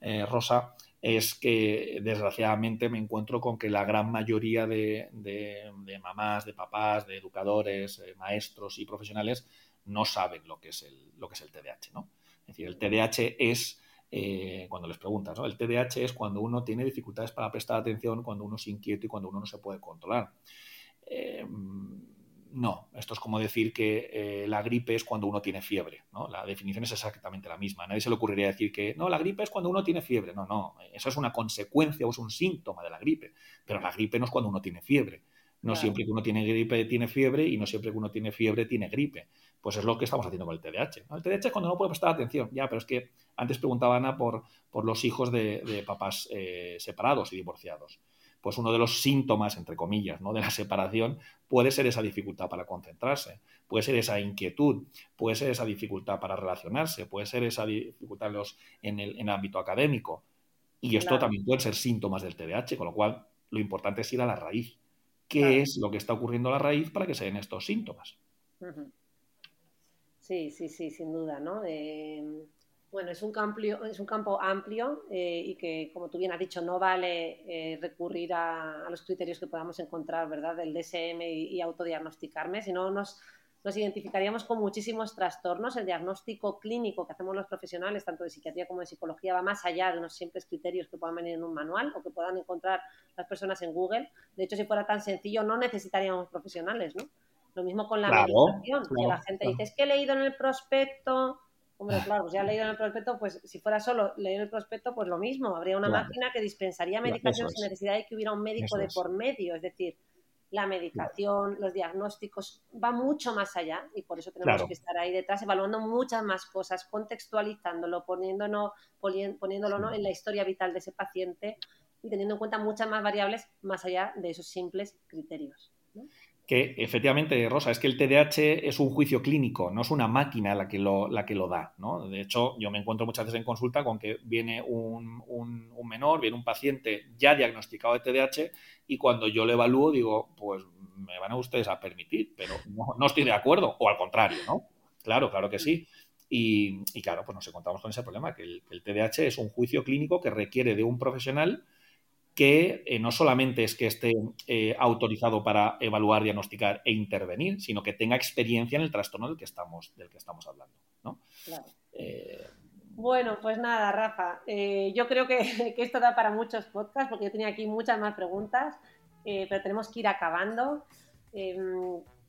eh, Rosa, es que desgraciadamente me encuentro con que la gran mayoría de, de, mamás, de papás, de educadores, eh, maestros y profesionales no saben lo que es el, lo que es el TDAH. ¿no? Es decir, el TDAH es eh, cuando les preguntas. ¿no? El TDAH es cuando uno tiene dificultades para prestar atención, cuando uno es inquieto y cuando uno no se puede controlar. Eh, no, esto es como decir que eh, la gripe es cuando uno tiene fiebre. ¿no? La definición es exactamente la misma. nadie se le ocurriría decir que no, la gripe es cuando uno tiene fiebre. No, no, eso es una consecuencia o es un síntoma de la gripe. Pero la gripe no es cuando uno tiene fiebre. No siempre que uno tiene gripe tiene fiebre y no siempre que uno tiene fiebre tiene gripe. Pues es lo que estamos haciendo con el TDAH. El TDAH es cuando no puede prestar atención. Ya, pero es que antes preguntaba Ana por, por los hijos de, papás eh, separados y divorciados. Pues uno de los síntomas, entre comillas, ¿no? de la separación puede ser esa dificultad para concentrarse, puede ser esa inquietud, puede ser esa dificultad para relacionarse, puede ser esa dificultad en, el, ámbito académico. Y esto también puede ser síntomas del TDAH, con lo cual lo importante es ir a la raíz. ¿Qué es lo que está ocurriendo a la raíz para que se den estos síntomas? Sí, sí, sí, sin duda, ¿no? bueno, es un, campo, es un campo amplio eh, y que, como tú bien has dicho, no vale eh, recurrir a, los criterios que podamos encontrar, ¿verdad? Del DSM y, autodiagnosticarme, sino nos, nos identificaríamos con muchísimos trastornos. El diagnóstico clínico que hacemos los profesionales, tanto de psiquiatría como de psicología, va más allá de unos simples criterios que puedan venir en un manual o que puedan encontrar las personas en Google. De hecho, si fuera tan sencillo, no necesitaríamos profesionales, ¿no? Lo mismo con la medicación, que la gente dice, es que he leído en el prospecto, hombre, claro, pues ya he leído en el prospecto, pues si fuera solo leer el prospecto, pues lo mismo, habría una máquina que dispensaría medicación sin necesidad de que hubiera un médico de por medio, es decir, la medicación, los diagnósticos, va mucho más allá y por eso tenemos que estar ahí detrás evaluando muchas más cosas, contextualizándolo, poniéndolo, poniéndolo en la historia vital de ese paciente y teniendo en cuenta muchas más variables más allá de esos simples criterios que efectivamente, Rosa, es que el TDAH es un juicio clínico, no es una máquina la que lo, la que lo da. ¿no? De hecho, yo me encuentro muchas veces en consulta con que viene un, menor, viene un paciente ya diagnosticado de TDAH y cuando yo lo evalúo digo, pues me van a ustedes a permitir, pero no, estoy de acuerdo, o al contrario, ¿no? Claro, claro que sí. Y, claro, pues nos encontramos con ese problema, que el TDAH es un juicio clínico que requiere de un profesional que eh, no solamente es que esté eh, autorizado para evaluar, diagnosticar e intervenir, sino que tenga experiencia en el trastorno del que estamos, del que estamos hablando. Eh, bueno, pues nada, Rafa, yo creo que, que, esto da para muchos podcasts, porque yo tenía aquí muchas más preguntas, pero tenemos que ir acabando.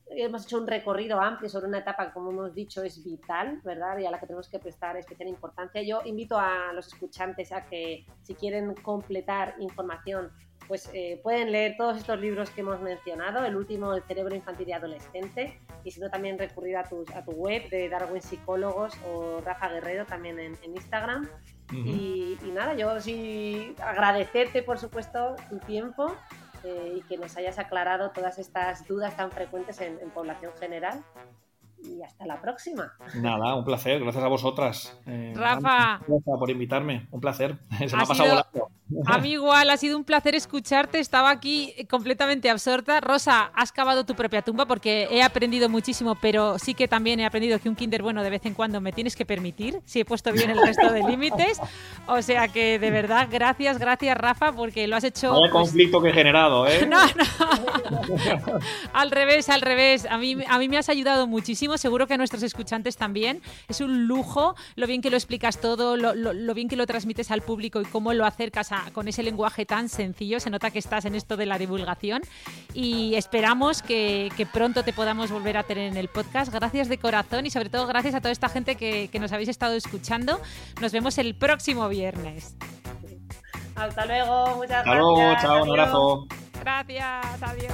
Em, hemos hecho un recorrido amplio sobre una etapa que, como hemos dicho, es vital, ¿verdad? Y a la que tenemos que prestar especial importancia. Yo invito a los escuchantes a que, si quieren completar información, pues eh, pueden leer todos estos libros que hemos mencionado, el último, El cerebro infantil y adolescente, y si no, también recurrir a tu, a tu web de Darwin Psicólogos o Rafa Guerrero también en, Instagram. y, y, nada, yo sí agradecerte, por supuesto, tu tiempo eh, y que nos hayas aclarado todas estas dudas tan frecuentes en, población general. Y hasta la próxima. Nada, un placer. Gracias a vosotras. Eh, Rafa. Gracias por invitarme. Un placer. Se me ha, pasado volando. A mí igual, ha sido un placer escucharte. Estaba aquí completamente absorta. Rosa, has cavado tu propia tumba porque he aprendido muchísimo, pero sí que también he aprendido que un kinder bueno de vez en cuando me tienes que permitir, si he puesto bien el resto de límites. O sea que de verdad, gracias, gracias Rafa, porque lo has hecho... Vaya pues conflicto que he generado, ¿eh? No, no. al revés, al revés. A mí, a mí me has ayudado muchísimo, seguro que a nuestros escuchantes también. Es un lujo lo bien que lo explicas todo, lo, lo bien que lo transmites al público y cómo lo acercas a con ese lenguaje tan sencillo. Se nota que estás en esto de la divulgación y esperamos que, pronto te podamos volver a tener en el podcast. Gracias de corazón y sobre todo gracias a toda esta gente que, que nos habéis estado escuchando. Nos vemos el próximo viernes. Hasta luego, muchas Hasta luego, chao, un abrazo. Gracias, adiós.